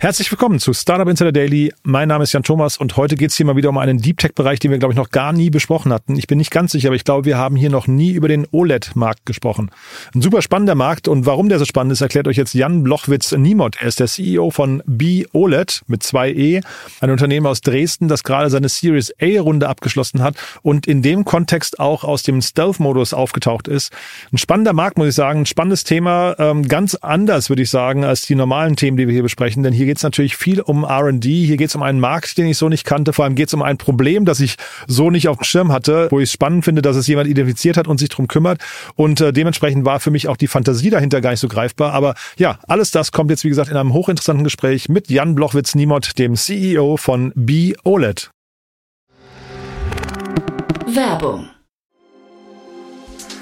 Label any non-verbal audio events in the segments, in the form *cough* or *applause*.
Herzlich willkommen zu Startup Insider Daily. Mein Name ist Jan Thomas und heute geht es hier mal wieder um einen Deep Tech-Bereich, den wir, glaube ich, noch gar nie besprochen hatten. Ich bin nicht ganz sicher, aber ich glaube, wir haben hier noch nie über den OLED-Markt gesprochen. Ein super spannender Markt und warum der so spannend ist, erklärt euch jetzt Jan Blochwitz-Niemot. Er ist der CEO von B-OLED mit zwei E, ein Unternehmen aus Dresden, das gerade seine Series A-Runde abgeschlossen hat und in dem Kontext auch aus dem Stealth-Modus aufgetaucht ist. Ein spannender Markt, muss ich sagen, ein spannendes Thema, ähm, ganz anders, würde ich sagen, als die normalen Themen, die wir hier besprechen, denn hier geht es natürlich viel um RD, hier geht es um einen Markt, den ich so nicht kannte, vor allem geht es um ein Problem, das ich so nicht auf dem Schirm hatte, wo ich es spannend finde, dass es jemand identifiziert hat und sich drum kümmert. Und äh, dementsprechend war für mich auch die Fantasie dahinter gar nicht so greifbar. Aber ja, alles das kommt jetzt, wie gesagt, in einem hochinteressanten Gespräch mit Jan Blochwitz-Niemott, dem CEO von B-OLED. Werbung.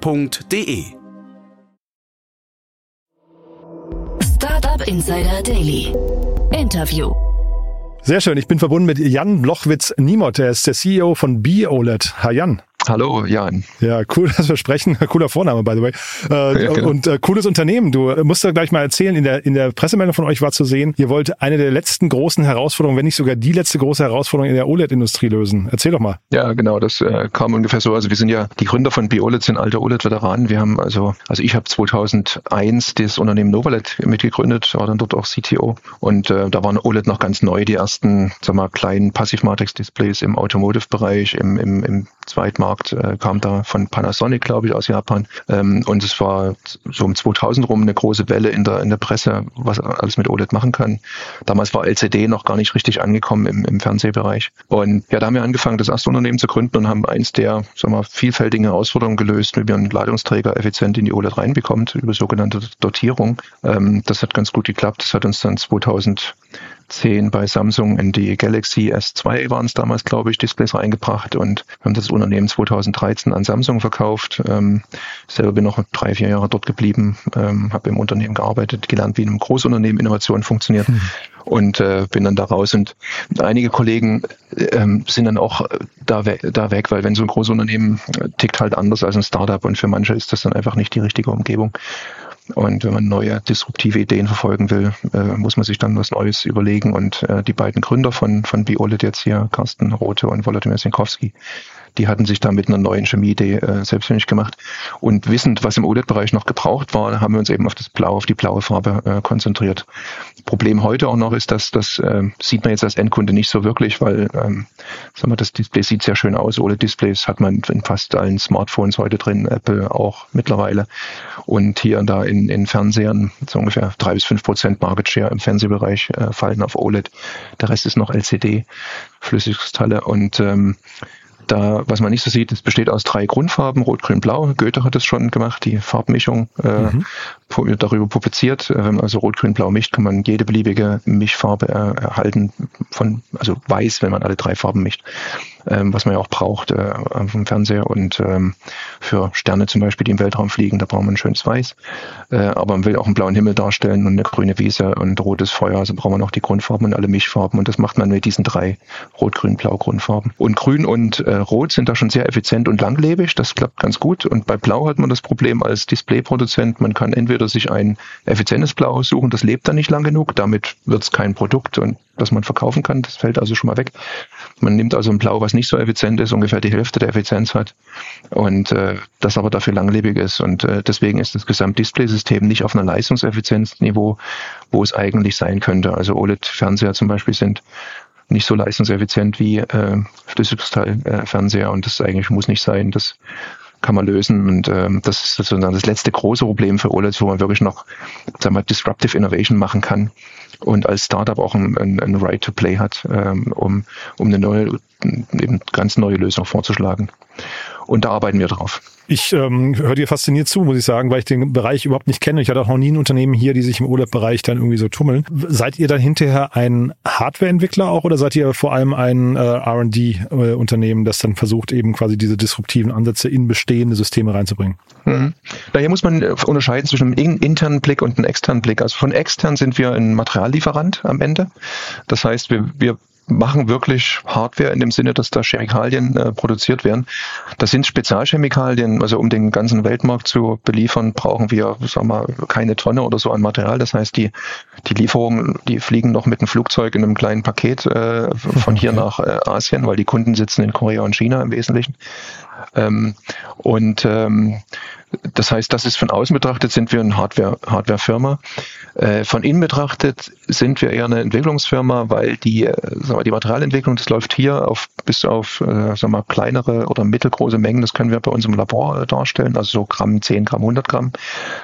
www.startup.de. Startup Insider Daily. Interview. Sehr schön, ich bin verbunden mit Jan Blochwitz-Niemott, er ist der CEO von B-OLED. Hi Jan. Hallo, Jan. Ja, cool, *laughs* dass wir sprechen. Cooler Vorname, by the way. Äh, ja, genau. Und äh, cooles Unternehmen. Du musst da gleich mal erzählen, in der, in der Pressemeldung von euch war zu sehen, ihr wollt eine der letzten großen Herausforderungen, wenn nicht sogar die letzte große Herausforderung in der OLED-Industrie lösen. Erzähl doch mal. Ja, genau, das äh, kam ungefähr so. Also wir sind ja, die Gründer von BioLED sind alte OLED-Veteranen. Wir haben also, also ich habe 2001 das Unternehmen Novalet mitgegründet, war dann dort auch CTO. Und äh, da waren OLED noch ganz neu, die ersten, sag mal, kleinen Passivmatrix-Displays im Automotive-Bereich, im, im, im Zweitmarkt äh, kam da von Panasonic, glaube ich, aus Japan. Ähm, und es war so um 2000 rum eine große Welle in der, in der Presse, was alles mit OLED machen kann. Damals war LCD noch gar nicht richtig angekommen im, im Fernsehbereich. Und ja, da haben wir angefangen, das erste Unternehmen zu gründen und haben eins der, sagen wir, vielfältigen Herausforderungen gelöst, wie man Ladungsträger effizient in die OLED reinbekommt, über sogenannte Dotierung. Ähm, das hat ganz gut geklappt. Das hat uns dann 2000 10 bei Samsung in die Galaxy S2 waren es damals, glaube ich, Displays reingebracht und haben das Unternehmen 2013 an Samsung verkauft. Ähm, selber bin noch drei, vier Jahre dort geblieben, ähm, habe im Unternehmen gearbeitet, gelernt, wie in einem Großunternehmen Innovation funktioniert. Mhm und äh, bin dann da raus. Und einige Kollegen ähm, sind dann auch da, we da weg, weil wenn so ein großes Unternehmen äh, tickt halt anders als ein Startup und für manche ist das dann einfach nicht die richtige Umgebung. Und wenn man neue disruptive Ideen verfolgen will, äh, muss man sich dann was Neues überlegen. Und äh, die beiden Gründer von, von BioLit jetzt hier, Carsten Rote und Volodymyr Sinkowski, die hatten sich da mit einer neuen Chemieidee äh, selbstständig gemacht. Und wissend, was im OLED-Bereich noch gebraucht war, haben wir uns eben auf das Blau, auf die blaue Farbe äh, konzentriert. Problem heute auch noch ist, dass das äh, sieht man jetzt als Endkunde nicht so wirklich, weil ähm, sagen wir, das Display sieht sehr schön aus. OLED-Displays hat man in fast allen Smartphones heute drin, Apple auch mittlerweile. Und hier und da in, in Fernsehern so ungefähr drei bis fünf Prozent Market Share im Fernsehbereich äh, fallen auf OLED. Der Rest ist noch LCD, Flüssigkristalle und ähm, da, was man nicht so sieht, es besteht aus drei Grundfarben, Rot, Grün, Blau. Goethe hat es schon gemacht, die Farbmischung äh, mhm. Darüber publiziert. Man also Rot, Grün, Blau mischt, kann man jede beliebige Mischfarbe äh, erhalten von, also weiß, wenn man alle drei Farben mischt ähm, was man ja auch braucht äh, vom Fernseher. Und ähm, für Sterne zum Beispiel, die im Weltraum fliegen, da braucht man ein schönes Weiß. Äh, aber man will auch einen blauen Himmel darstellen und eine grüne Wiese und rotes Feuer. Also braucht man noch die Grundfarben und alle Mischfarben. Und das macht man mit diesen drei Rot, Grün, Blau Grundfarben. Und Grün und äh, Rot sind da schon sehr effizient und langlebig. Das klappt ganz gut. Und bei Blau hat man das Problem als Displayproduzent, man kann entweder sich ein effizientes Blau suchen, das lebt dann nicht lang genug, damit wird es kein Produkt und das man verkaufen kann. Das fällt also schon mal weg. Man nimmt also ein Blau, was nicht so effizient ist, ungefähr die Hälfte der Effizienz hat und äh, das aber dafür langlebig ist. Und äh, deswegen ist das Gesamtdisplaysystem nicht auf einer Leistungseffizienzniveau, wo es eigentlich sein könnte. Also OLED-Fernseher zum Beispiel sind nicht so leistungseffizient wie äh, Schlüsselkristallfernseher und das eigentlich muss nicht sein. Das kann man lösen. Und ähm, das ist sozusagen das letzte große Problem für OLEDs, wo man wirklich noch sagen wir, Disruptive Innovation machen kann und als Startup auch ein, ein, ein Right to Play hat, ähm, um, um eine neue, eben ganz neue Lösung vorzuschlagen. Und da arbeiten wir drauf. Ich ähm, höre dir fasziniert zu, muss ich sagen, weil ich den Bereich überhaupt nicht kenne. Ich hatte auch noch nie ein Unternehmen hier, die sich im Urlaubbereich dann irgendwie so tummeln. Seid ihr dann hinterher ein Hardwareentwickler auch oder seid ihr vor allem ein äh, R&D-Unternehmen, das dann versucht, eben quasi diese disruptiven Ansätze in bestehende Systeme reinzubringen? Mhm. Daher muss man äh, unterscheiden zwischen einem internen Blick und einem externen Blick. Also von extern sind wir ein Materiallieferant am Ende. Das heißt, wir, wir machen wirklich Hardware in dem Sinne, dass da Chemikalien äh, produziert werden. Das sind Spezialchemikalien, also um den ganzen Weltmarkt zu beliefern, brauchen wir, sagen wir, keine Tonne oder so an Material. Das heißt, die, die Lieferungen, die fliegen noch mit einem Flugzeug in einem kleinen Paket äh, von hier nach äh, Asien, weil die Kunden sitzen in Korea und China im Wesentlichen. Ähm, und ähm, das heißt, das ist von außen betrachtet, sind wir eine Hardware, Hardware-Firma. Äh, von innen betrachtet sind wir eher eine Entwicklungsfirma, weil die, äh, sagen wir, die Materialentwicklung, das läuft hier auf bis auf äh, sagen wir, kleinere oder mittelgroße Mengen, das können wir bei uns im Labor äh, darstellen, also so Gramm, 10 Gramm, 100 Gramm.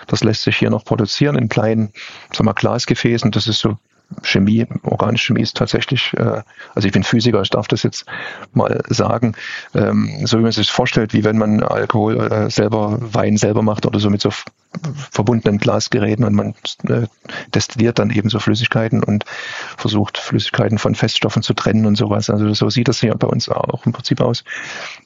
Das lässt sich hier noch produzieren in kleinen sagen wir, Glasgefäßen. Das ist so Chemie, organische Chemie ist tatsächlich, äh, also ich bin Physiker, ich darf das jetzt mal sagen, ähm, so wie man sich das vorstellt, wie wenn man Alkohol äh, selber, Wein selber macht oder so mit so verbundenen Glasgeräten und man äh, destilliert dann eben so Flüssigkeiten und versucht Flüssigkeiten von Feststoffen zu trennen und sowas. Also so sieht das hier bei uns auch im Prinzip aus.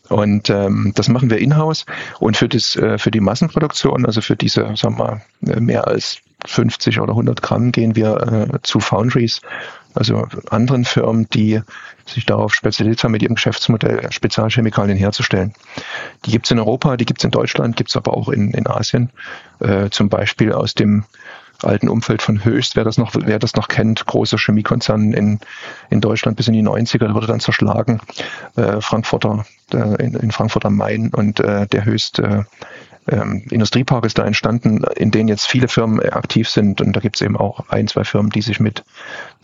Und ähm, das machen wir in-house und für das äh, für die Massenproduktion, also für diese, sagen wir mal, mehr als 50 oder 100 Gramm gehen wir äh, zu Foundries, also anderen Firmen, die sich darauf spezialisiert haben, mit ihrem Geschäftsmodell Spezialchemikalien herzustellen. Die gibt es in Europa, die gibt es in Deutschland, gibt es aber auch in, in Asien, äh, zum Beispiel aus dem alten Umfeld von Höchst, wer das noch, wer das noch kennt, großer Chemiekonzern in, in Deutschland bis in die 90er, wurde dann zerschlagen, äh, Frankfurter, äh, in, in Frankfurt am Main und äh, der Höchst äh, ähm, Industriepark ist da entstanden, in denen jetzt viele Firmen aktiv sind. Und da gibt es eben auch ein, zwei Firmen, die sich mit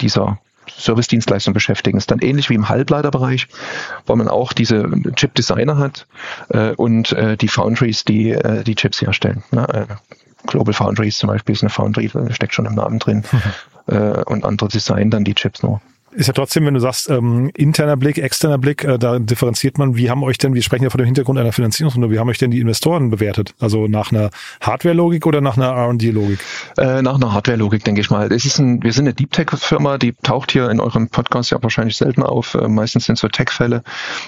dieser Service-Dienstleistung beschäftigen. ist dann ähnlich wie im Halbleiterbereich, wo man auch diese Chip-Designer hat äh, und äh, die Foundries, die äh, die Chips herstellen. Ne? Äh, Global Foundries zum Beispiel ist eine Foundry, steckt schon im Namen drin. Mhm. *laughs* Äh, und andere designen dann die Chips nur ist ja trotzdem, wenn du sagst, ähm, interner Blick, externer Blick, äh, da differenziert man, wie haben euch denn, wir sprechen ja vor dem Hintergrund einer Finanzierungsrunde, wie haben euch denn die Investoren bewertet? Also nach einer Hardware-Logik oder nach einer R&D-Logik? Äh, nach einer Hardware-Logik, denke ich mal. Es ist ein, wir sind eine Deep Tech-Firma, die taucht hier in eurem Podcast ja wahrscheinlich selten auf. Äh, meistens sind so Tech-Fälle,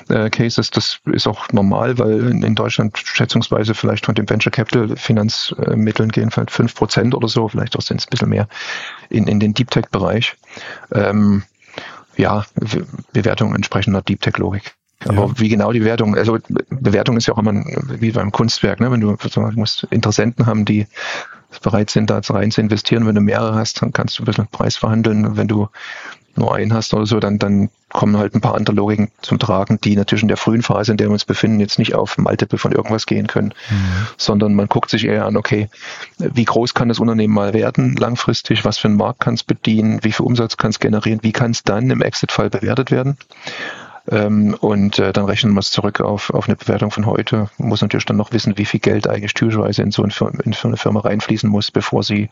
äh, Cases. Das ist auch normal, weil in, in, Deutschland schätzungsweise vielleicht von den Venture Capital Finanzmitteln gehen vielleicht fünf Prozent oder so, vielleicht auch sind es ein bisschen mehr in, in den Deep Tech-Bereich. Ähm, ja, Bewertung entsprechender Deep Tech Logik. Aber ja. wie genau die Bewertung, also Bewertung ist ja auch immer wie beim Kunstwerk, ne? wenn du, du musst Interessenten haben, die bereit sind, da rein zu investieren. Wenn du mehrere hast, dann kannst du ein bisschen Preis verhandeln. Wenn du nur einen hast oder so, dann, dann kommen halt ein paar andere Logiken zum Tragen, die natürlich in der frühen Phase, in der wir uns befinden, jetzt nicht auf Multiple von irgendwas gehen können, mhm. sondern man guckt sich eher an, okay, wie groß kann das Unternehmen mal werden langfristig, was für einen Markt kann es bedienen, wie viel Umsatz kann es generieren, wie kann es dann im Exit-Fall bewertet werden. Ähm, und äh, dann rechnen wir es zurück auf, auf eine Bewertung von heute. Man muss natürlich dann noch wissen, wie viel Geld eigentlich typischerweise in so, ein, in so eine Firma reinfließen muss, bevor sie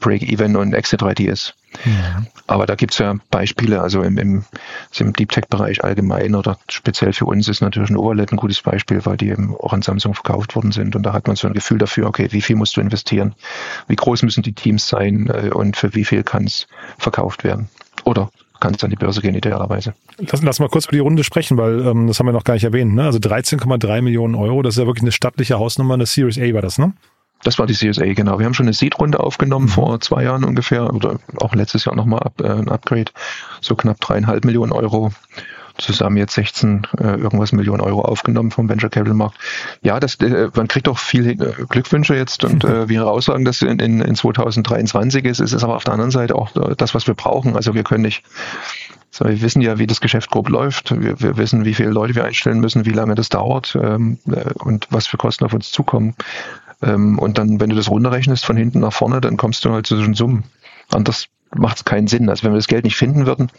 Break-Even und Exit ready ist. Ja. Aber da gibt's ja Beispiele, also im, im, im Deep Tech-Bereich allgemein oder speziell für uns ist natürlich ein OLED ein gutes Beispiel, weil die eben auch an Samsung verkauft worden sind. Und da hat man so ein Gefühl dafür, okay, wie viel musst du investieren, wie groß müssen die Teams sein äh, und für wie viel kann es verkauft werden. Oder kann es an die Börse gehen, idealerweise. Lass, lass mal kurz über die Runde sprechen, weil ähm, das haben wir noch gar nicht erwähnt. Ne? Also 13,3 Millionen Euro, das ist ja wirklich eine stattliche Hausnummer, eine Series A war das, ne? Das war die CSA, genau. Wir haben schon eine Seed-Runde aufgenommen mhm. vor zwei Jahren ungefähr oder auch letztes Jahr nochmal up, äh, ein Upgrade, so knapp dreieinhalb Millionen Euro. Zusammen jetzt 16 äh, irgendwas Millionen Euro aufgenommen vom Venture Capital Markt. Ja, das, äh, man kriegt auch viel äh, Glückwünsche jetzt und *laughs* äh, wir heraussagen, dass in, in, in 2023 ist. Es ist aber auf der anderen Seite auch äh, das, was wir brauchen. Also wir können nicht so, wir wissen ja, wie das Geschäft grob läuft. Wir, wir wissen, wie viele Leute wir einstellen müssen, wie lange das dauert ähm, äh, und was für Kosten auf uns zukommen. Ähm, und dann, wenn du das runterrechnest von hinten nach vorne, dann kommst du halt zu solchen Summen. Anders macht es keinen Sinn. Also wenn wir das Geld nicht finden würden,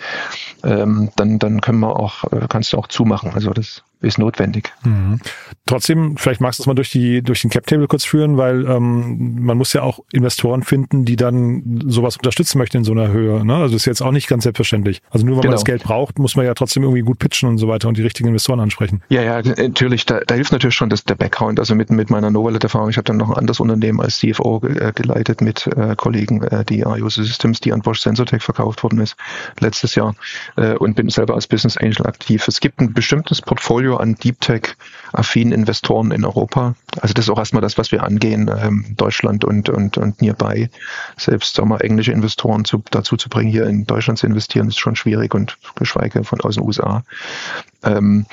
ähm, dann, dann können wir auch, äh, kannst du auch zumachen. Also das ist notwendig. Mhm. Trotzdem, vielleicht magst du es mal durch die durch den Cap Table kurz führen, weil ähm, man muss ja auch Investoren finden, die dann sowas unterstützen möchten in so einer Höhe. Ne? Also das ist jetzt auch nicht ganz selbstverständlich. Also nur weil genau. man das Geld braucht, muss man ja trotzdem irgendwie gut pitchen und so weiter und die richtigen Investoren ansprechen. Ja, ja, natürlich. Da, da hilft natürlich schon das, der Background. Also mit mit meiner Novalet-Erfahrung, ich habe dann noch ein anderes Unternehmen als CFO äh, geleitet mit äh, Kollegen, äh, die IOS Systems, die an Bosch Sensortech verkauft worden ist letztes Jahr äh, und bin selber als Business Angel aktiv. Es gibt ein bestimmtes Portfolio Portfolio an Deep Tech-affinen Investoren in Europa. Also das ist auch erstmal das, was wir angehen, ähm, Deutschland und, und, und nearby. Selbst sagen wir, englische Investoren zu, dazu zu bringen, hier in Deutschland zu investieren, ist schon schwierig und geschweige von aus den USA. Ähm,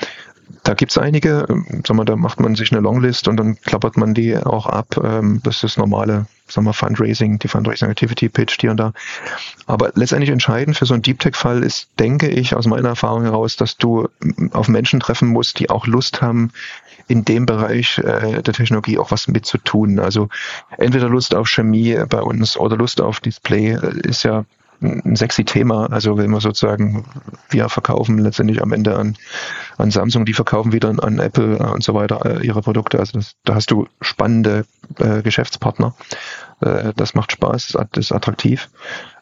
da gibt's einige, sagen wir, da macht man sich eine Longlist und dann klappert man die auch ab. Ähm, das ist das normale, sagen wir, Fundraising, die Fundraising Activity Pitch hier und da. Aber letztendlich entscheidend für so einen Deep Tech Fall ist, denke ich, aus meiner Erfahrung heraus, dass du auf Menschen treffen musst, die auch Lust haben, in dem Bereich äh, der Technologie auch was mitzutun. Also entweder Lust auf Chemie bei uns oder Lust auf Display äh, ist ja ein sexy Thema. Also wenn wir sozusagen, wir verkaufen letztendlich am Ende an, an Samsung, die verkaufen wieder an, an Apple und so weiter äh, ihre Produkte. Also das, da hast du spannende äh, Geschäftspartner. Äh, das macht Spaß, das ist attraktiv.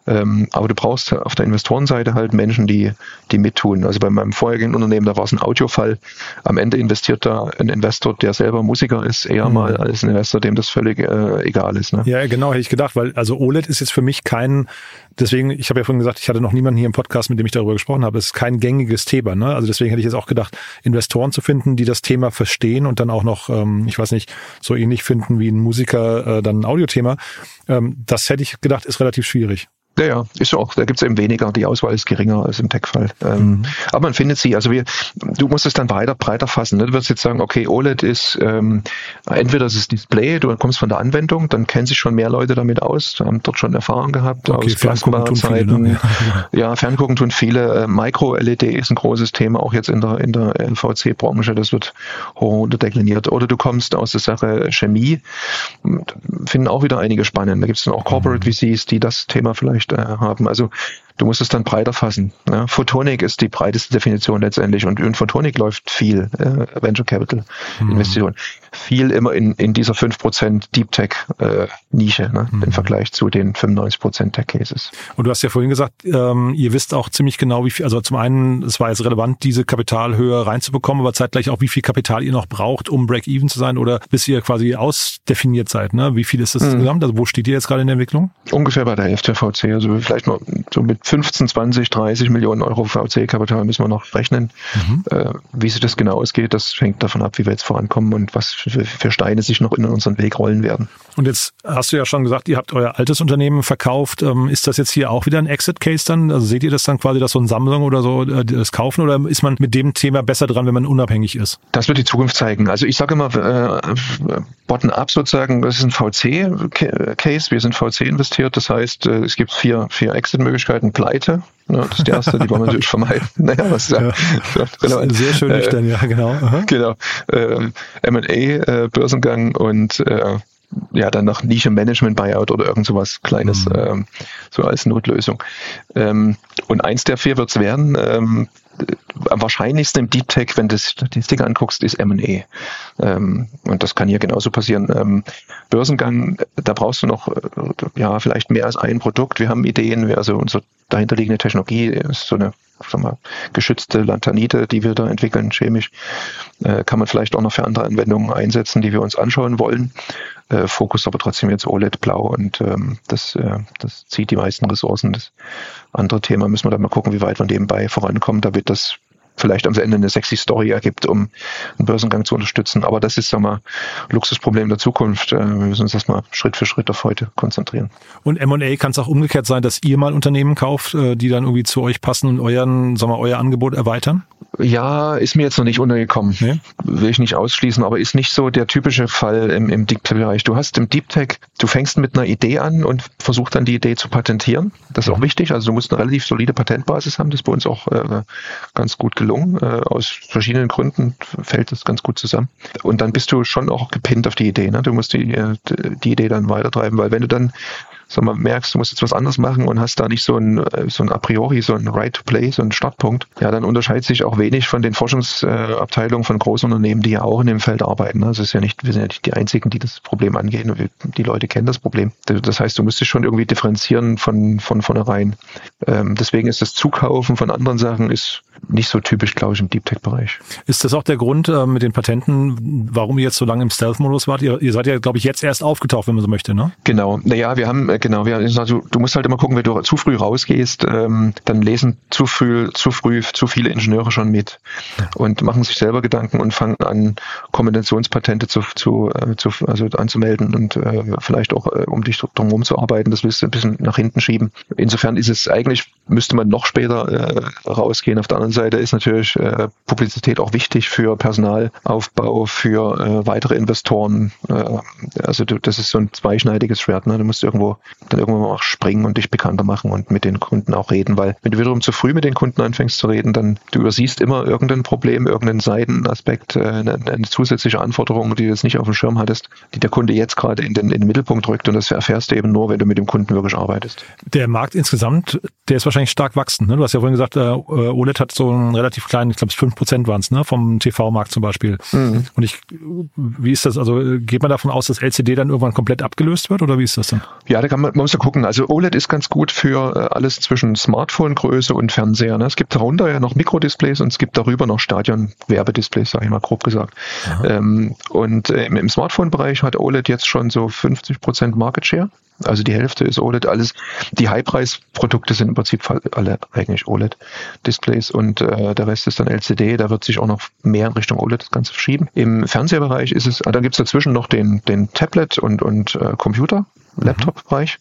Ähm, aber du brauchst auf der Investorenseite halt Menschen, die, die mittun. Also bei meinem vorherigen Unternehmen, da war es ein Audiofall. Am Ende investiert da ein Investor, der selber Musiker ist, eher mhm. mal als ein Investor, dem das völlig äh, egal ist. Ne? Ja, genau, hätte ich gedacht, weil also OLED ist jetzt für mich kein, deswegen, ich habe ja vorhin gesagt, ich hatte noch niemanden hier im Podcast, mit dem ich darüber gesprochen habe. Es ist kein gängiges Thema. Ne? Also deswegen hätte ich jetzt auch gedacht, Investoren zu finden, die das Thema verstehen und dann auch noch, ähm, ich weiß nicht, so ähnlich finden wie ein Musiker äh, dann ein Audiothema. Ähm, das hätte ich gedacht, ist relativ schwierig. Ja, ja, ist auch, da gibt's eben weniger, die Auswahl ist geringer als im Tech-Fall. Ähm, mhm. Aber man findet sie, also wir, du musst es dann weiter, breiter fassen. Ne? Du wirst jetzt sagen, okay, OLED ist ähm, entweder das ist Display, du kommst von der Anwendung, dann kennen sich schon mehr Leute damit aus, haben dort schon Erfahrung gehabt okay, aus Plasmazeiten. Ne? *laughs* Ja, Ferngucken tun viele. Äh, Micro-LED ist ein großes Thema, auch jetzt in der, in der LVC-Branche, das wird hoch dekliniert. Oder du kommst aus der Sache Chemie, finden auch wieder einige spannend. Da gibt's dann auch Corporate mhm. VCs, die das Thema vielleicht haben. Also du musst es dann breiter fassen. Ja. Photonik ist die breiteste Definition letztendlich und in Photonik läuft viel äh, Venture Capital mhm. Investition. Viel immer in, in dieser 5% Deep Tech äh, Nische ne, mhm. im Vergleich zu den 95% Tech Cases. Und du hast ja vorhin gesagt, ähm, ihr wisst auch ziemlich genau, wie viel, also zum einen, es war jetzt relevant, diese Kapitalhöhe reinzubekommen, aber zeitgleich auch, wie viel Kapital ihr noch braucht, um Break-Even zu sein oder bis ihr quasi ausdefiniert seid. Ne? Wie viel ist das mhm. insgesamt? Also wo steht ihr jetzt gerade in der Entwicklung? Ungefähr bei der Hälfte VC, also vielleicht mal so mit 15, 20, 30 Millionen Euro VC-Kapital müssen wir noch rechnen. Mhm. Äh, wie sich das genau ausgeht, das hängt davon ab, wie wir jetzt vorankommen und was für, für Steine sich noch in unseren Weg rollen werden. Und jetzt hast du ja schon gesagt, ihr habt euer altes Unternehmen verkauft. Ähm, ist das jetzt hier auch wieder ein Exit-Case dann? Also seht ihr das dann quasi, dass so ein Samsung oder so äh, das kaufen oder ist man mit dem Thema besser dran, wenn man unabhängig ist? Das wird die Zukunft zeigen. Also ich sage immer, äh, bottom-up sozusagen, das ist ein VC-Case. Wir sind VC investiert. Das heißt, äh, es gibt vier, vier Exit-Möglichkeiten. Pleite, ja, das ist die erste, die wollen wir natürlich vermeiden. *laughs* Naja, was ja, ja Sehr schön nüchtern, äh, ja, genau. Aha. Genau. Äh, M&A, äh, Börsengang und äh, ja, dann noch Nische Management Buyout oder irgend sowas Kleines, mhm. ähm, so als Notlösung. Ähm, und eins der vier wird es werden. Ähm, am wahrscheinlichsten im Deep Tech, wenn du die Statistik anguckst, ist M&A. Ähm, und das kann hier genauso passieren. Ähm, Börsengang, da brauchst du noch, äh, ja, vielleicht mehr als ein Produkt. Wir haben Ideen, also unsere dahinterliegende Technologie ist so eine sag mal, geschützte Lanthanite, die wir da entwickeln, chemisch, äh, kann man vielleicht auch noch für andere Anwendungen einsetzen, die wir uns anschauen wollen. Äh, Fokus aber trotzdem jetzt OLED blau und ähm, das, äh, das zieht die meisten Ressourcen. Das andere Thema müssen wir dann mal gucken, wie weit wir nebenbei vorankommen, damit das vielleicht am Ende eine sexy Story ergibt, um einen Börsengang zu unterstützen. Aber das ist, sagen wir, Luxusproblem der Zukunft. Äh, wir müssen uns erstmal Schritt für Schritt auf heute konzentrieren. Und M&A kann es auch umgekehrt sein, dass ihr mal Unternehmen kauft, äh, die dann irgendwie zu euch passen und euren, sagen wir, euer Angebot erweitern? Ja, ist mir jetzt noch nicht untergekommen. Nee? Will ich nicht ausschließen, aber ist nicht so der typische Fall im, im Deep Tech-Bereich. Du hast im Deep Tech, du fängst mit einer Idee an und versuchst dann die Idee zu patentieren. Das ist auch wichtig. Also du musst eine relativ solide Patentbasis haben. Das ist bei uns auch äh, ganz gut gelungen. Äh, aus verschiedenen Gründen fällt das ganz gut zusammen. Und dann bist du schon auch gepinnt auf die Idee. Ne? Du musst die, äh, die Idee dann weitertreiben, weil wenn du dann sag mal, merkst, du musst jetzt was anderes machen und hast da nicht so ein, äh, so ein a priori, so ein Right to Play, so ein Startpunkt, ja, dann unterscheidet sich auch wenig von den Forschungsabteilungen von Großunternehmen, die ja auch in dem Feld arbeiten. Ne? Das ist ja nicht, wir sind ja nicht die einzigen, die das Problem angehen. Die Leute kennen das Problem. Das heißt, du musst dich schon irgendwie differenzieren von, von vornherein. Ähm, deswegen ist das Zukaufen von anderen Sachen ist nicht so typisch, glaube ich, im Deep Tech-Bereich. Ist das auch der Grund äh, mit den Patenten, warum ihr jetzt so lange im Stealth-Modus wart? Ihr, ihr seid ja, glaube ich, jetzt erst aufgetaucht, wenn man so möchte, ne? Genau. Naja, wir haben, äh, genau, wir, also, du musst halt immer gucken, wenn du zu früh rausgehst, ähm, dann lesen zu früh, zu früh zu viele Ingenieure schon mit und machen sich selber Gedanken und fangen an, Kombinationspatente zu, zu, äh, zu also anzumelden und äh, vielleicht auch, äh, um dich drumherum zu arbeiten, das willst du ein bisschen nach hinten schieben. Insofern ist es eigentlich, müsste man noch später äh, rausgehen. Auf der anderen Seite ist natürlich äh, Publizität auch wichtig für Personalaufbau, für äh, weitere Investoren. Äh, also du, das ist so ein zweischneidiges Schwert. Ne? Du musst irgendwo dann irgendwann auch springen und dich bekannter machen und mit den Kunden auch reden, weil wenn du wiederum zu früh mit den Kunden anfängst zu reden, dann du übersiehst immer irgendein Problem, irgendeinen Seitenaspekt, äh, eine, eine zusätzliche Anforderung, die du jetzt nicht auf dem Schirm hattest, die der Kunde jetzt gerade in den, in den Mittelpunkt rückt und das erfährst du eben nur, wenn du mit dem Kunden wirklich arbeitest. Der Markt insgesamt, der ist wahrscheinlich stark wachsend. Ne? Du hast ja vorhin gesagt, äh, OLED hat so einen relativ kleinen, ich glaube, fünf Prozent waren es, ne, vom TV-Markt zum Beispiel. Mhm. Und ich, wie ist das? Also geht man davon aus, dass LCD dann irgendwann komplett abgelöst wird oder wie ist das dann? Ja, da kann man, man muss ja gucken. Also OLED ist ganz gut für äh, alles zwischen Smartphone-Größe und Fernseher. Ne? Es gibt darunter ja noch Mikrodisplays und es gibt darüber noch Stadion-Werbedisplays, sage ich mal grob gesagt. Ähm, und äh, im Smartphone-Bereich hat OLED jetzt schon so 50 Prozent Market Share. Also die Hälfte ist OLED, alles. Die High-Preis-Produkte sind im Prinzip alle eigentlich OLED-Displays und äh, der Rest ist dann LCD. Da wird sich auch noch mehr in Richtung OLED das Ganze verschieben. Im Fernsehbereich ist es, da gibt es dazwischen noch den, den Tablet und, und äh, Computer, Laptop-Bereich.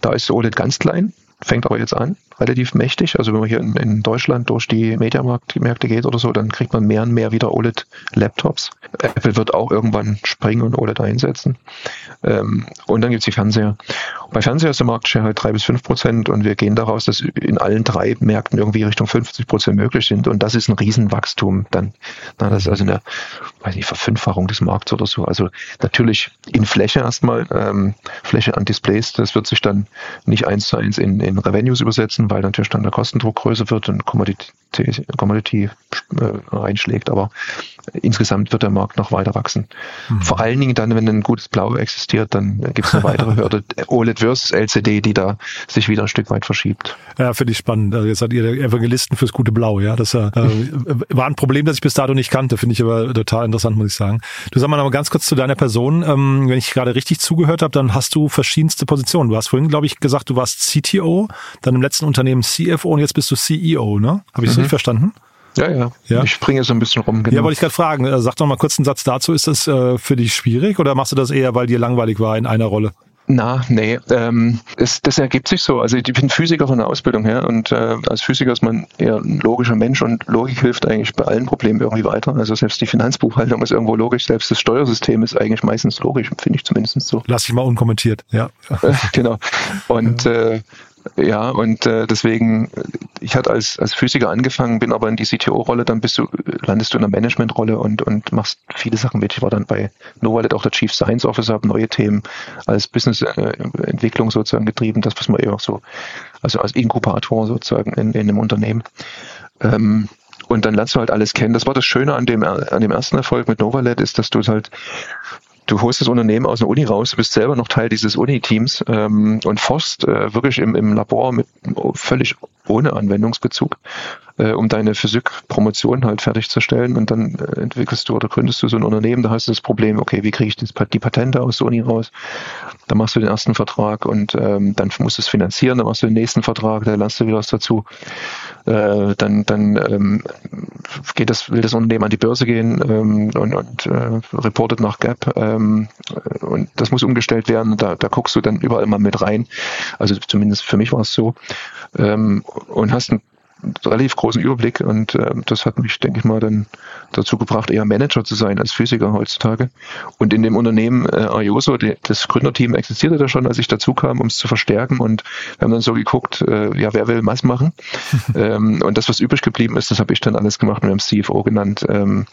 Da ist OLED ganz klein fängt aber jetzt an, relativ mächtig. Also wenn man hier in, in Deutschland durch die Mediamärkte geht oder so, dann kriegt man mehr und mehr wieder OLED-Laptops. Apple wird auch irgendwann springen und OLED einsetzen. Ähm, und dann gibt's die Fernseher. Bei Fernseher ist der Marktshare halt drei bis fünf Prozent und wir gehen daraus, dass in allen drei Märkten irgendwie Richtung 50 Prozent möglich sind. Und das ist ein Riesenwachstum dann. Na, das ist also eine, weiß nicht, Verfünffachung des Markts oder so. Also natürlich in Fläche erstmal, ähm, Fläche an Displays, das wird sich dann nicht eins zu eins in, in Revenues übersetzen, weil natürlich dann der Kostendruck größer wird und Commodity, Commodity äh, einschlägt. Aber insgesamt wird der Markt noch weiter wachsen. Mhm. Vor allen Dingen dann, wenn ein gutes Blau existiert, dann gibt es eine weitere Hürde. *laughs* OLED versus LCD, die da sich wieder ein Stück weit verschiebt. Ja, finde ich spannend. Also jetzt seid ihr Evangelisten fürs gute Blau, ja. Das äh, war ein Problem, das ich bis dato nicht kannte, finde ich aber total interessant, muss ich sagen. Du sag mal mal ganz kurz zu deiner Person. Ähm, wenn ich gerade richtig zugehört habe, dann hast du verschiedenste Positionen. Du hast vorhin, glaube ich, gesagt, du warst CTO, dann im letzten Unternehmen CFO und jetzt bist du CEO, ne? Habe ich das mhm. richtig verstanden? Ja, ja, ja. Ich springe so ein bisschen rum. Genau. Ja, wollte ich gerade fragen. Äh, sag doch mal kurz einen Satz dazu. Ist das äh, für dich schwierig oder machst du das eher, weil dir langweilig war in einer Rolle? Na, nee, ähm, es, das ergibt sich so. Also ich bin Physiker von der Ausbildung her und äh, als Physiker ist man eher ein logischer Mensch und Logik hilft eigentlich bei allen Problemen irgendwie weiter. Also selbst die Finanzbuchhaltung ist irgendwo logisch, selbst das Steuersystem ist eigentlich meistens logisch, finde ich zumindest so. Lass ich mal unkommentiert, ja. *laughs* genau. Und äh, ja, und äh, deswegen, ich hatte als, als Physiker angefangen, bin aber in die CTO-Rolle, dann bist du, landest du in der Management-Rolle und, und machst viele Sachen mit. Ich war dann bei Novalet auch der Chief Science Officer, habe neue Themen als Business-Entwicklung äh, sozusagen getrieben, das, was man eher so, also als Inkubator sozusagen in, in einem Unternehmen. Ähm, und dann lernst du halt alles kennen. Das war das Schöne an dem, an dem ersten Erfolg mit Novalet, ist, dass du halt du holst das Unternehmen aus der Uni raus, bist selber noch Teil dieses Uni-Teams ähm, und forst äh, wirklich im, im Labor mit völlig ohne Anwendungsbezug, äh, um deine Physik-Promotion halt fertigzustellen und dann äh, entwickelst du oder gründest du so ein Unternehmen, da hast du das Problem, okay, wie kriege ich die Patente aus der Uni raus? Dann machst du den ersten Vertrag und ähm, dann musst du es finanzieren, dann machst du den nächsten Vertrag, da lernst du wieder was dazu. Äh, dann dann ähm, geht das, will das Unternehmen an die Börse gehen ähm, und, und äh, reportet nach Gap ähm, und das muss umgestellt werden. Da, da guckst du dann überall mal mit rein. Also zumindest für mich war es so. Ähm, und hast ein relativ großen Überblick und äh, das hat mich, denke ich mal, dann dazu gebracht, eher Manager zu sein als Physiker heutzutage. Und in dem Unternehmen äh, Arioso, die, das Gründerteam existierte da schon, als ich dazu kam, um es zu verstärken und wir haben dann so geguckt, äh, ja, wer will was machen? *laughs* ähm, und das, was übrig geblieben ist, das habe ich dann alles gemacht und wir haben CFO genannt. Ähm,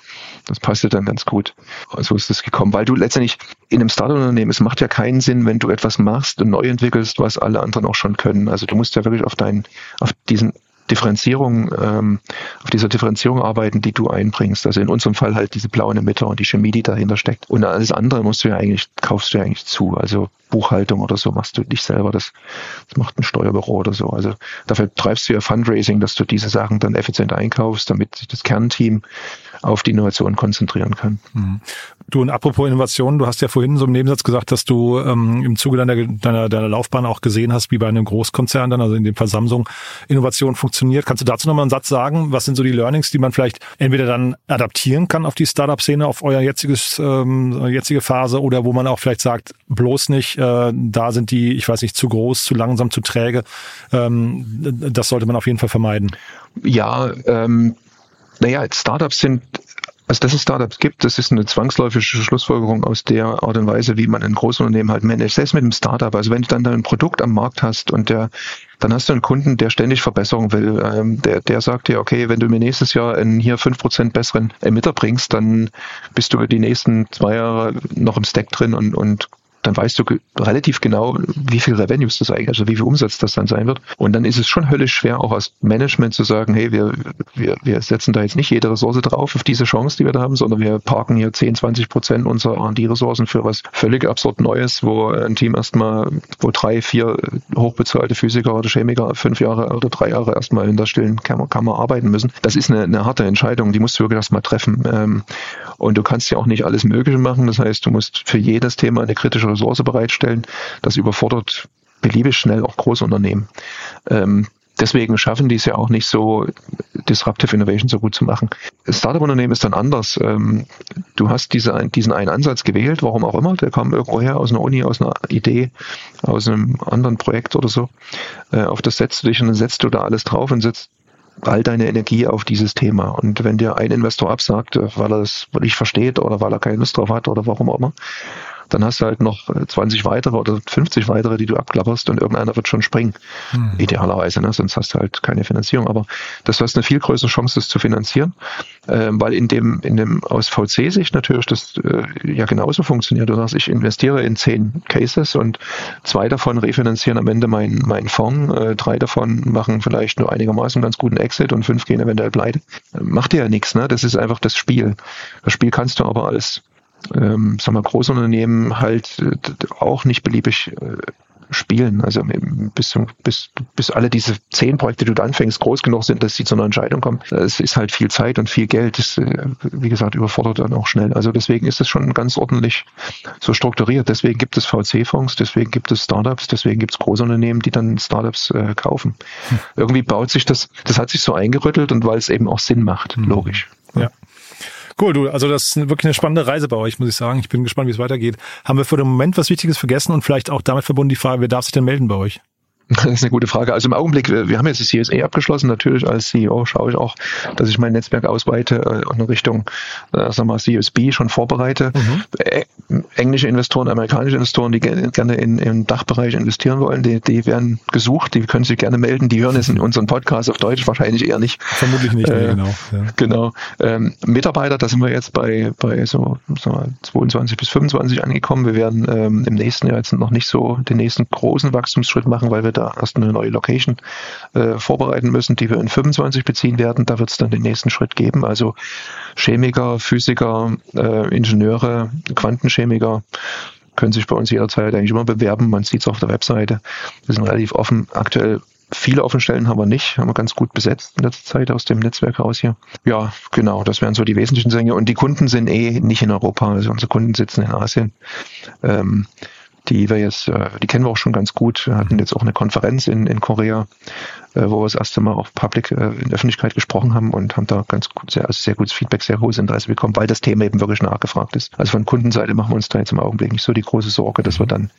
das passte dann ganz gut. So ist es gekommen, weil du letztendlich in einem Startup-Unternehmen, es macht ja keinen Sinn, wenn du etwas machst und neu entwickelst, was alle anderen auch schon können. Also du musst ja wirklich auf deinen, auf diesen Differenzierung, ähm, auf dieser Differenzierung arbeiten, die du einbringst. Also in unserem Fall halt diese blaue Emitter und die Chemie, die dahinter steckt. Und alles andere musst du ja eigentlich, kaufst du ja eigentlich zu. Also Buchhaltung oder so machst du nicht selber. Das, das macht ein Steuerbüro oder so. Also dafür treibst du ja Fundraising, dass du diese Sachen dann effizient einkaufst, damit sich das Kernteam auf die Innovation konzentrieren kann. Mhm. Du und apropos Innovation, du hast ja vorhin so im Nebensatz gesagt, dass du ähm, im Zuge deiner, deiner, deiner Laufbahn auch gesehen hast, wie bei einem Großkonzern dann, also in dem Fall Samsung, Innovation funktioniert. Kannst du dazu nochmal einen Satz sagen? Was sind so die Learnings, die man vielleicht entweder dann adaptieren kann auf die Startup-Szene, auf euer jetziges, ähm, jetzige Phase oder wo man auch vielleicht sagt, bloß nicht, äh, da sind die, ich weiß nicht, zu groß, zu langsam, zu träge. Ähm, das sollte man auf jeden Fall vermeiden. Ja, ähm, naja, Startups sind also dass es Startups gibt, das ist eine zwangsläufige Schlussfolgerung aus der Art und Weise, wie man ein Großunternehmen halt managt. Selbst mit einem Startup. Also wenn du dann ein Produkt am Markt hast und der, dann hast du einen Kunden, der ständig Verbesserung will. Ähm, der, der sagt dir, okay, wenn du mir nächstes Jahr einen hier fünf Prozent besseren Emitter bringst, dann bist du die nächsten zwei Jahre noch im Stack drin und, und dann weißt du relativ genau, wie viel Revenues das eigentlich, also wie viel Umsatz das dann sein wird. Und dann ist es schon höllisch schwer, auch als Management zu sagen, hey, wir, wir, wir setzen da jetzt nicht jede Ressource drauf auf diese Chance, die wir da haben, sondern wir parken hier 10, 20 Prozent unserer R&D-Ressourcen für was völlig absurd Neues, wo ein Team erstmal, wo drei, vier hochbezahlte Physiker oder Chemiker fünf Jahre oder drei Jahre erstmal in der stillen Kammer, Kammer arbeiten müssen. Das ist eine, eine harte Entscheidung, die musst du wirklich erstmal treffen. Ähm, und du kannst ja auch nicht alles Mögliche machen. Das heißt, du musst für jedes Thema eine kritische Ressource bereitstellen. Das überfordert beliebig schnell auch Großunternehmen. Ähm, deswegen schaffen die es ja auch nicht so, Disruptive Innovation so gut zu machen. Startup-Unternehmen ist dann anders. Ähm, du hast diese, diesen einen Ansatz gewählt, warum auch immer, der kam irgendwo her, aus einer Uni, aus einer Idee, aus einem anderen Projekt oder so. Äh, auf das setzt du dich und dann setzt du da alles drauf und setzt all deine Energie auf dieses Thema. Und wenn dir ein Investor absagt, weil er es nicht versteht oder weil er keine Lust drauf hat oder warum auch immer, dann hast du halt noch 20 weitere oder 50 weitere, die du abklapperst und irgendeiner wird schon springen. Hm. Idealerweise, ne? sonst hast du halt keine Finanzierung. Aber das ist eine viel größere Chance, das zu finanzieren, äh, weil in dem, in dem aus VC-Sicht natürlich das äh, ja genauso funktioniert. Du sagst, ich investiere in zehn Cases und zwei davon refinanzieren am Ende meinen mein Fonds, äh, drei davon machen vielleicht nur einigermaßen ganz guten Exit und fünf gehen eventuell pleite. Macht dir ja nichts, ne? Das ist einfach das Spiel. Das Spiel kannst du aber als ähm, sagen wir, Großunternehmen halt äh, auch nicht beliebig äh, spielen. Also bis, bis, bis alle diese zehn Projekte, die du anfängst, groß genug sind, dass sie zu einer Entscheidung kommen. Es ist halt viel Zeit und viel Geld. Das, äh, wie gesagt, überfordert dann auch schnell. Also deswegen ist es schon ganz ordentlich so strukturiert. Deswegen gibt es VC-Fonds, deswegen gibt es Startups, deswegen gibt es Großunternehmen, die dann Startups äh, kaufen. Hm. Irgendwie baut sich das, das hat sich so eingerüttelt und weil es eben auch Sinn macht, hm. logisch. Cool, du, also das ist wirklich eine spannende Reise bei euch, muss ich sagen. Ich bin gespannt, wie es weitergeht. Haben wir für den Moment was Wichtiges vergessen und vielleicht auch damit verbunden die Frage, wer darf sich denn melden bei euch? *laughs* Das ist eine gute Frage. Also im Augenblick, wir haben jetzt die CSA abgeschlossen. Natürlich als CEO schaue ich auch, dass ich mein Netzwerk ausweite und in Richtung, äh, sagen wir CSB schon vorbereite. Mhm. Äh, englische Investoren, amerikanische Investoren, die gerne in, im Dachbereich investieren wollen, die, die werden gesucht, die können sich gerne melden. Die hören jetzt in unseren Podcast auf Deutsch wahrscheinlich eher nicht. Vermutlich nicht, äh, genau. Ja. Genau. Ähm, Mitarbeiter, da sind wir jetzt bei, bei so sagen wir, 22 bis 25 angekommen. Wir werden ähm, im nächsten Jahr jetzt noch nicht so den nächsten großen Wachstumsschritt machen, weil wir da erst eine neue Location äh, vorbereiten müssen, die wir in 25 beziehen werden. Da wird es dann den nächsten Schritt geben. Also Chemiker, Physiker, äh, Ingenieure, Quantenchemiker können sich bei uns jederzeit eigentlich immer bewerben. Man sieht es auf der Webseite. Wir sind relativ offen. Aktuell Viele offene Stellen haben wir nicht, haben wir ganz gut besetzt in letzter Zeit aus dem Netzwerk raus hier. Ja, genau, das wären so die wesentlichen Dinge. Und die Kunden sind eh nicht in Europa, also unsere Kunden sitzen in Asien. Ähm, die wir jetzt, äh, die kennen wir auch schon ganz gut. Wir hatten jetzt auch eine Konferenz in, in Korea, äh, wo wir das erste Mal auch public äh, in der Öffentlichkeit gesprochen haben und haben da ganz gut, sehr, also sehr gutes Feedback, sehr hohes Interesse bekommen, weil das Thema eben wirklich nachgefragt ist. Also von Kundenseite machen wir uns da jetzt im Augenblick nicht so die große Sorge, dass wir dann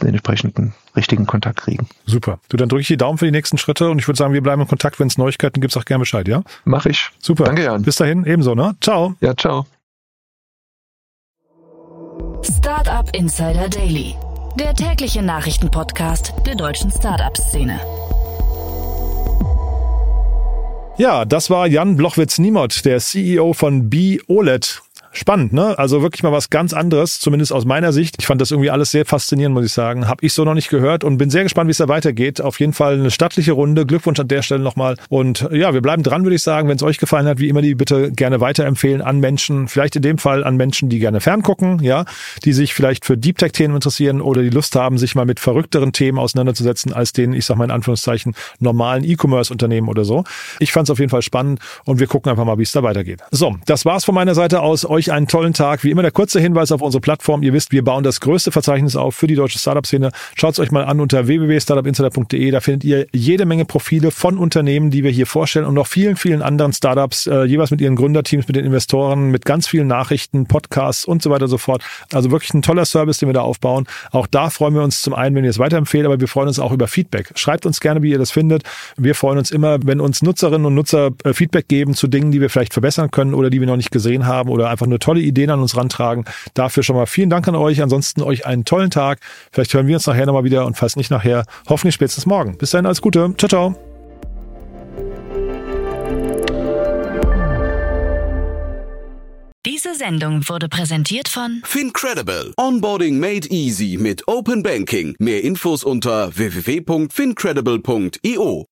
den entsprechenden richtigen Kontakt kriegen. Super. Du, dann drücke ich die Daumen für die nächsten Schritte und ich würde sagen, wir bleiben in Kontakt. Wenn es Neuigkeiten gibt, sag gerne Bescheid, ja? Mach ich. Super. Danke, Jan. Bis dahin, ebenso, ne? Ciao. Ja, ciao. Startup Insider Daily, der tägliche Nachrichtenpodcast der deutschen Startup-Szene. Ja, das war Jan Blochwitz-Niemott, der CEO von B-OLED. Spannend, ne? Also wirklich mal was ganz anderes, zumindest aus meiner Sicht. Ich fand das irgendwie alles sehr faszinierend, muss ich sagen. Hab ich so noch nicht gehört und bin sehr gespannt, wie es da weitergeht. Auf jeden Fall eine stattliche Runde. Glückwunsch an der Stelle nochmal. Und ja, wir bleiben dran, würde ich sagen. Wenn es euch gefallen hat, wie immer, die bitte gerne weiterempfehlen an Menschen. Vielleicht in dem Fall an Menschen, die gerne ferngucken, ja, die sich vielleicht für Deep Tech-Themen interessieren oder die Lust haben, sich mal mit verrückteren Themen auseinanderzusetzen, als den, ich sag mal in Anführungszeichen, normalen E-Commerce-Unternehmen oder so. Ich fand es auf jeden Fall spannend und wir gucken einfach mal, wie es da weitergeht. So, das war's von meiner Seite aus. Euch euch einen tollen Tag. Wie immer der kurze Hinweis auf unsere Plattform. Ihr wisst, wir bauen das größte Verzeichnis auf für die deutsche Startup-Szene. Schaut es euch mal an unter www.startupinsider.de. Da findet ihr jede Menge Profile von Unternehmen, die wir hier vorstellen und noch vielen, vielen anderen Startups, äh, jeweils mit ihren Gründerteams, mit den Investoren, mit ganz vielen Nachrichten, Podcasts und so weiter und so fort. Also wirklich ein toller Service, den wir da aufbauen. Auch da freuen wir uns zum einen, wenn ihr es weiterempfehlt, aber wir freuen uns auch über Feedback. Schreibt uns gerne, wie ihr das findet. Wir freuen uns immer, wenn uns Nutzerinnen und Nutzer äh, Feedback geben zu Dingen, die wir vielleicht verbessern können oder die wir noch nicht gesehen haben oder einfach nur tolle Ideen an uns rantragen. Dafür schon mal vielen Dank an euch. Ansonsten euch einen tollen Tag. Vielleicht hören wir uns nachher nochmal wieder und falls nicht nachher, hoffentlich spätestens morgen. Bis dahin, alles Gute. Ciao, ciao. Diese Sendung wurde präsentiert von Fincredible. Onboarding made easy mit Open Banking. Mehr Infos unter www.fincredible.io.